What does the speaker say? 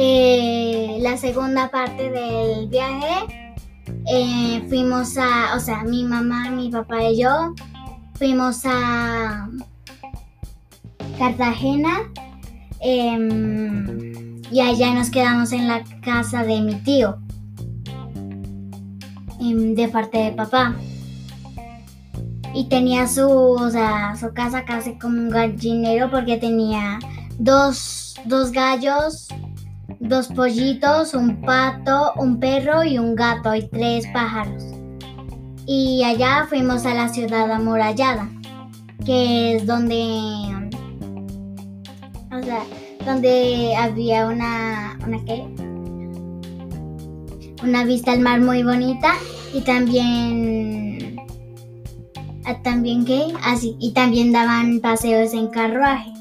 la segunda parte del viaje eh, fuimos a, o sea, mi mamá, mi papá y yo fuimos a Cartagena em, y allá nos quedamos en la casa de mi tío, em, de parte de papá. Y tenía su, o sea, su casa casi como un gallinero porque tenía dos, dos gallos, dos pollitos, un pato, un perro y un gato y tres pájaros. Y allá fuimos a la ciudad amurallada, que es donde, o sea, donde había una, una qué? Una vista al mar muy bonita y también, ah, también qué? Así, y también daban paseos en carruaje.